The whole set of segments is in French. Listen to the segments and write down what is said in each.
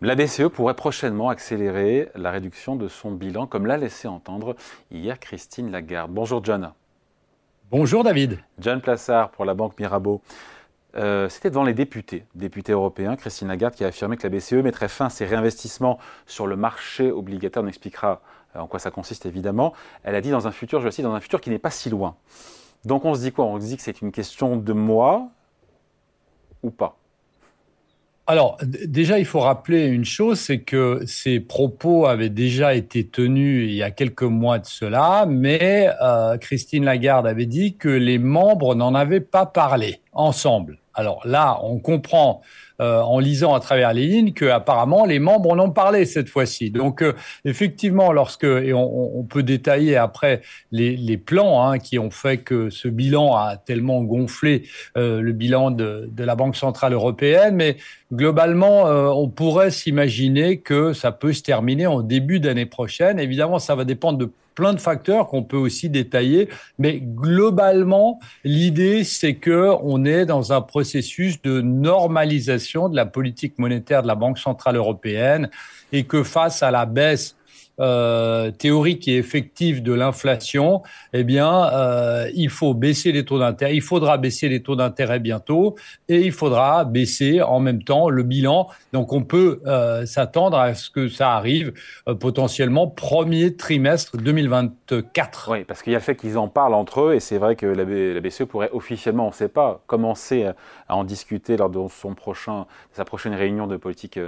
La BCE pourrait prochainement accélérer la réduction de son bilan, comme l'a laissé entendre hier Christine Lagarde. Bonjour John. Bonjour David. John Plassard pour la Banque Mirabeau. Euh, c'était devant les députés, députés européens, Christine Lagarde qui a affirmé que la BCE mettrait fin à ses réinvestissements sur le marché obligataire. On expliquera euh, en quoi ça consiste évidemment. Elle a dit dans un futur, je le cite, dans un futur qui n'est pas si loin. Donc on se dit quoi? On se dit que c'est une question de mois ou pas? Alors, déjà, il faut rappeler une chose, c'est que ces propos avaient déjà été tenus il y a quelques mois de cela, mais euh, Christine Lagarde avait dit que les membres n'en avaient pas parlé ensemble. Alors là, on comprend euh, en lisant à travers les lignes que apparemment les membres en ont parlé cette fois-ci. Donc euh, effectivement, lorsque et on, peut détailler après les, plans hein, qui ont fait que ce bilan a tellement gonflé euh, le bilan de, de, la Banque centrale européenne, mais globalement, on pourrait s'imaginer que ça peut se terminer en début d'année prochaine. Évidemment, ça va dépendre de plein de facteurs qu'on peut aussi détailler, mais globalement, l'idée c'est que on est dans un processus de normalisation de la politique monétaire de la Banque centrale européenne et que face à la baisse euh, théorique et effective de l'inflation, eh bien, euh, il faut baisser les taux d'intérêt. Il faudra baisser les taux d'intérêt bientôt et il faudra baisser en même temps le bilan. Donc, on peut euh, s'attendre à ce que ça arrive potentiellement premier trimestre 2024. Oui, parce qu'il y a le fait qu'ils en parlent entre eux et c'est vrai que la, BCE pourrait officiellement, on ne sait pas, commencer à en discuter lors de son prochain, sa prochaine réunion de politique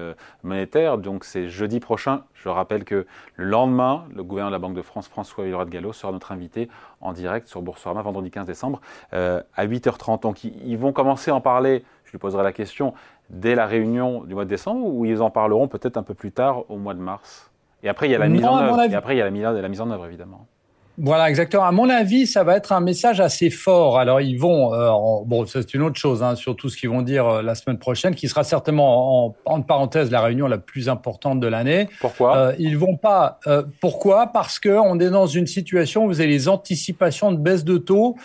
monétaire. Donc, c'est jeudi prochain. Je rappelle que le lendemain, le gouverneur de la Banque de France, François Villeroy de Gallo, sera notre invité en direct sur Boursorama vendredi 15 décembre euh, à 8h30. Donc ils, vont commencer à en parler, je lui poserai la question, dès la réunion du mois de décembre ou ils en parleront peut-être un peu plus tard au mois de mars Et après, il y a la mise en œuvre. Et après, il y a la mise en œuvre, évidemment. Voilà, exactement. À mon avis, ça va être un message assez fort. Alors, ils vont, euh, bon, c'est une autre chose, hein, surtout ce qu'ils vont dire euh, la semaine prochaine, qui sera certainement en, en parenthèse la réunion la plus importante de l'année. Pourquoi? Euh, Ils vont pas. Pourquoi? Parce que on est dans une situation où vous avez les anticipations de baisse de taux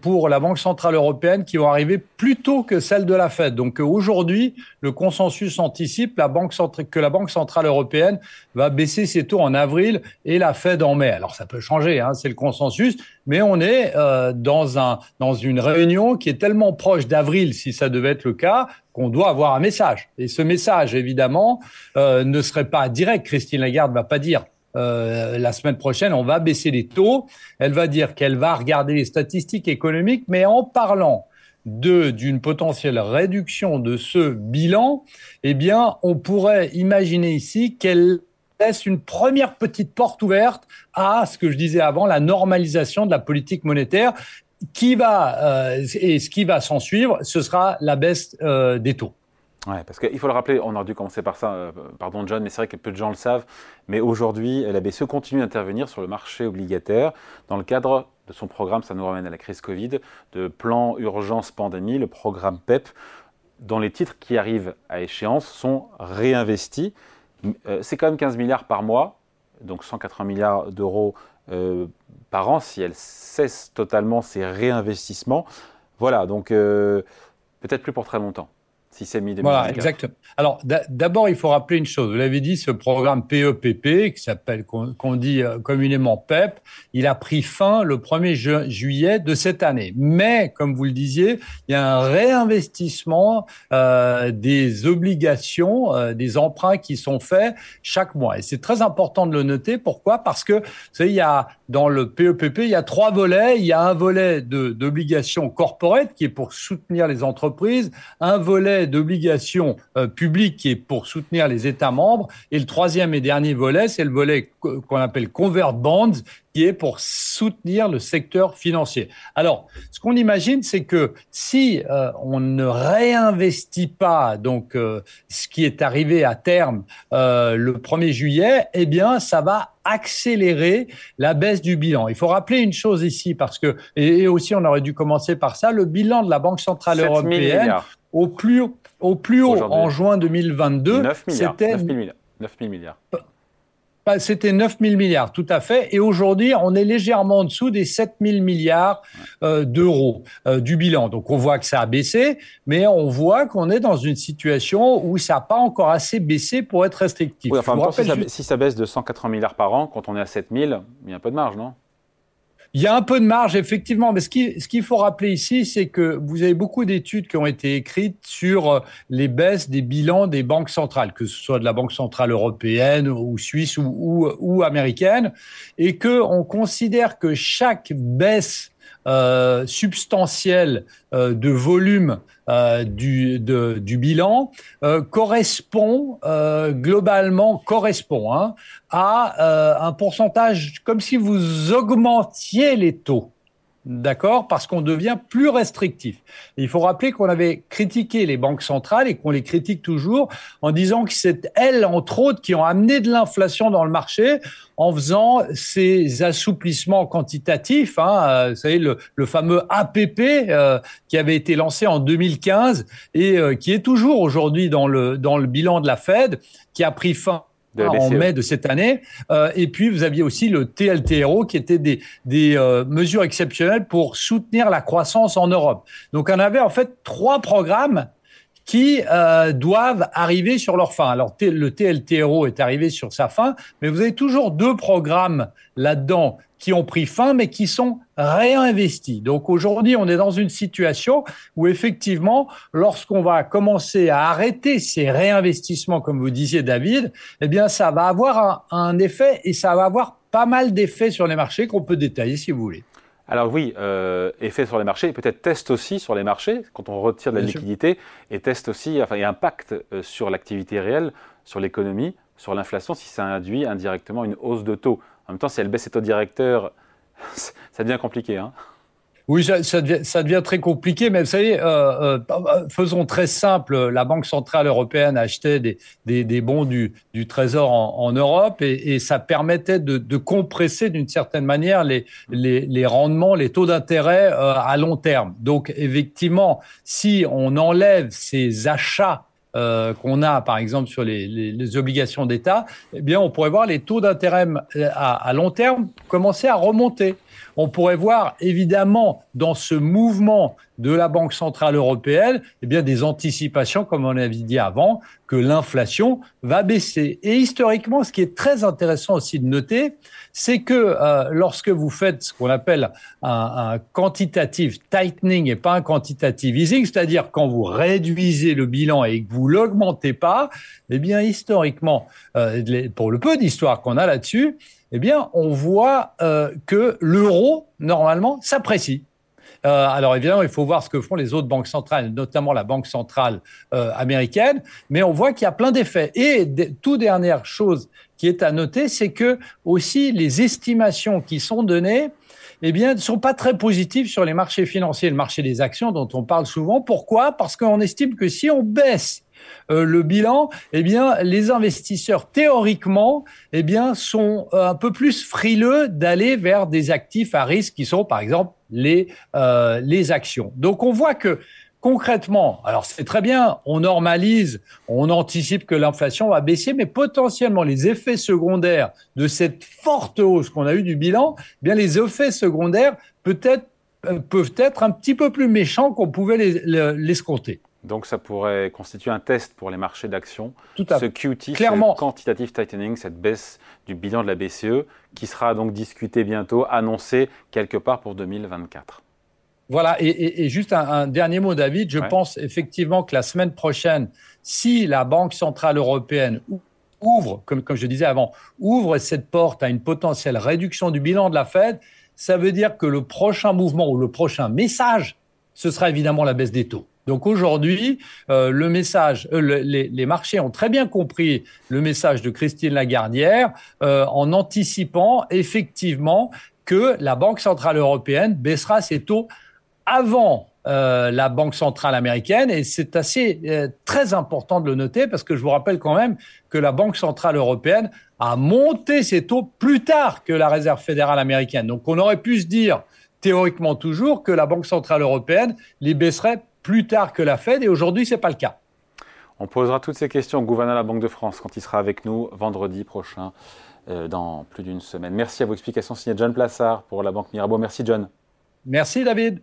pour la Banque centrale européenne qui vont arriver plus tôt que celle de la Fed. Donc aujourd'hui, le consensus anticipe la banque que la Banque centrale européenne va baisser ses taux en avril et la Fed en mai. Alors ça peut changer. Hein, c'est le consensus, mais on est euh, dans, un, dans une réunion qui est tellement proche d'avril, si ça devait être le cas, qu'on doit avoir un message. Et ce message, évidemment, euh, ne serait pas direct. Christine Lagarde va pas dire euh, la semaine prochaine, on va baisser les taux. Elle va dire qu'elle va regarder les statistiques économiques, mais en parlant d'une potentielle réduction de ce bilan, eh bien, on pourrait imaginer ici qu'elle laisse une première petite porte ouverte à ce que je disais avant, la normalisation de la politique monétaire qui va euh, et ce qui va s'en suivre, ce sera la baisse euh, des taux. Ouais, parce qu'il faut le rappeler, on aurait dû commencer par ça, euh, pardon John, mais c'est vrai que peu de gens le savent, mais aujourd'hui, la BCE continue d'intervenir sur le marché obligataire. Dans le cadre de son programme, ça nous ramène à la crise Covid, de plan urgence pandémie, le programme PEP, dont les titres qui arrivent à échéance sont réinvestis c'est quand même 15 milliards par mois, donc 180 milliards d'euros euh, par an si elle cesse totalement ses réinvestissements. Voilà, donc euh, peut-être plus pour très longtemps si c'est mis Voilà, exactement. Alors, d'abord, il faut rappeler une chose. Vous l'avez dit, ce programme PEPP, e qui s'appelle, qu'on dit euh, communément PEP, il a pris fin le 1er juillet de cette année. Mais, comme vous le disiez, il y a un réinvestissement euh, des obligations, euh, des emprunts qui sont faits chaque mois. Et c'est très important de le noter. Pourquoi? Parce que, vous savez, il y a dans le PEPP, e il y a trois volets. Il y a un volet d'obligations corporate qui est pour soutenir les entreprises, un volet d'obligations euh, publiques qui est pour soutenir les États membres. Et le troisième et dernier volet, c'est le volet qu'on appelle convert bonds, qui est pour soutenir le secteur financier. Alors, ce qu'on imagine, c'est que si euh, on ne réinvestit pas donc euh, ce qui est arrivé à terme le 1er juillet, eh bien, ça va accélérer la baisse du bilan. Il faut rappeler une chose ici parce que et, aussi on aurait dû commencer par ça, le bilan de la Banque centrale européenne au plus, au plus haut en juin 2022, c'était 9 000 milliards. C'était 9 000 milliards, tout à fait. Et aujourd'hui, on est légèrement en dessous des 7 000 milliards euh, d'euros euh, du bilan. Donc, on voit que ça a baissé, mais on voit qu'on est dans une situation où ça n'a pas encore assez baissé pour être restrictif. Oui, enfin, si, ça, si, ça, baisse de 180 milliards par an, quand on est à 7 000, il y a un peu de marge, non? Il y a un peu de marge, effectivement, mais ce qu'il ce qu'il faut rappeler ici, c'est que vous avez beaucoup d'études qui ont été écrites sur euh, les baisses des bilans des banques centrales, que ce soit de la Banque centrale européenne ou suisse ou, ou, ou américaine, et que on considère que chaque baisse euh, substantielle euh, de volume euh, du, du bilan euh, correspond globalement correspond hein, à un pourcentage comme si vous augmentiez les taux D'accord Parce qu'on devient plus restrictif. il faut rappeler qu'on avait critiqué les banques centrales et qu'on les critique toujours en disant que c'est elles, entre autres, qui ont amené de l'inflation dans le marché en faisant ces assouplissements quantitatifs. Hein, euh, vous savez, le, fameux APP euh, qui avait été lancé en 2015 et euh, qui est toujours aujourd'hui dans le, dans le bilan de la Fed, qui a pris fin en mai de cette année. Euh, et puis, vous aviez aussi le TLTRO, qui était des, des euh, mesures exceptionnelles pour soutenir la croissance en Europe. Donc, on avait en fait trois programmes qui euh, doivent arriver sur leur fin. Alors le TLTRO est arrivé sur sa fin, mais vous avez toujours deux programmes là-dedans qui ont pris fin, mais qui sont réinvestis. Donc aujourd'hui, on est dans une situation où effectivement, lorsqu'on va commencer à arrêter ces réinvestissements, comme vous disiez David, eh bien ça va avoir un, un effet et ça va avoir pas mal d'effets sur les marchés qu'on peut détailler si vous voulez. Alors oui, euh, effet sur les marchés, et peut-être test aussi sur les marchés, quand on retire de la liquidité, et test aussi, enfin, et impact euh, sur l'activité réelle, sur l'économie, sur l'inflation, si ça induit indirectement une hausse de taux. En même temps, si elle baisse ses taux directeurs, ça devient compliqué. Hein oui, ça, devient, très compliqué, mais vous savez, euh, euh, faisons très simple. La Banque centrale européenne achetait des, des, bons du, Trésor en, Europe et, ça permettait de, compresser d'une certaine manière les, rendements, les taux d'intérêt euh, à long terme. Donc, effectivement, si on enlève ces achats qu'on a, par exemple, sur les, obligations d'État, eh bien, on pourrait voir les taux d'intérêt à, long terme commencer à remonter on pourrait voir évidemment dans ce mouvement de la Banque centrale européenne, eh bien des anticipations, comme on avait dit avant, que l'inflation va baisser. Et historiquement, ce qui est très intéressant aussi de noter, c'est que euh, lorsque vous faites ce qu'on appelle un, quantitative tightening et pas un quantitative easing, c'est-à-dire quand vous réduisez le bilan et que vous l'augmentez pas, eh bien historiquement, euh, pour le peu d'histoire qu'on a là-dessus, eh bien, on voit euh, que l'euro, normalement, s'apprécie. Euh, alors évidemment, il faut voir ce que font les autres banques centrales, notamment la banque centrale euh, américaine, mais on voit qu'il y a plein d'effets. Et toute dernière chose qui est à noter, c'est que aussi les estimations qui sont données, eh bien, ne sont pas très positives sur les marchés financiers, le marché des actions dont on parle souvent. Pourquoi? Parce qu'on estime que si on baisse euh, le bilan, eh bien, les investisseurs théoriquement, eh bien, sont euh, un peu plus frileux d'aller vers des actifs à risque qui sont, par exemple, les euh, les actions. Donc, on voit que concrètement, alors c'est très bien, on normalise, on anticipe que l'inflation va baisser, mais potentiellement les effets secondaires de cette forte hausse qu'on a eue du bilan, eh bien les effets secondaires peut-être peuvent être un petit peu plus méchants qu'on pouvait l'escompter. Donc ça pourrait constituer un test pour les marchés d'actions. Tout à ce QT, ce quantitative tightening, cette baisse du bilan de la BCE, qui sera donc discuté bientôt, annoncé quelque part pour 2024. Voilà, et, juste un, dernier mot, David. Je pense effectivement que la semaine prochaine, si la Banque centrale européenne ouvre, comme, comme je disais avant, ouvre cette porte à une potentielle réduction du bilan de la Fed, ça veut dire que le prochain mouvement ou le prochain message, ce sera évidemment la baisse des taux. Donc aujourd'hui, euh, le message, euh, les, marchés ont très bien compris le message de Christine Lagardière euh, en anticipant effectivement que la Banque centrale européenne baissera ses taux avant la Banque centrale américaine et c'est assez très important de le noter parce que je vous rappelle quand même que la Banque centrale européenne a monté ses taux plus tard que la Réserve fédérale américaine. Donc on aurait pu se dire théoriquement toujours que la Banque centrale européenne les baisserait plus tard que la Fed et aujourd'hui, ce n'est pas le cas. On posera toutes ces questions au gouverneur de la Banque de France quand il sera avec nous vendredi prochain dans plus d'une semaine. Merci à vos explications signées John Plassard pour la Banque Mirabeau. Merci John. Merci David.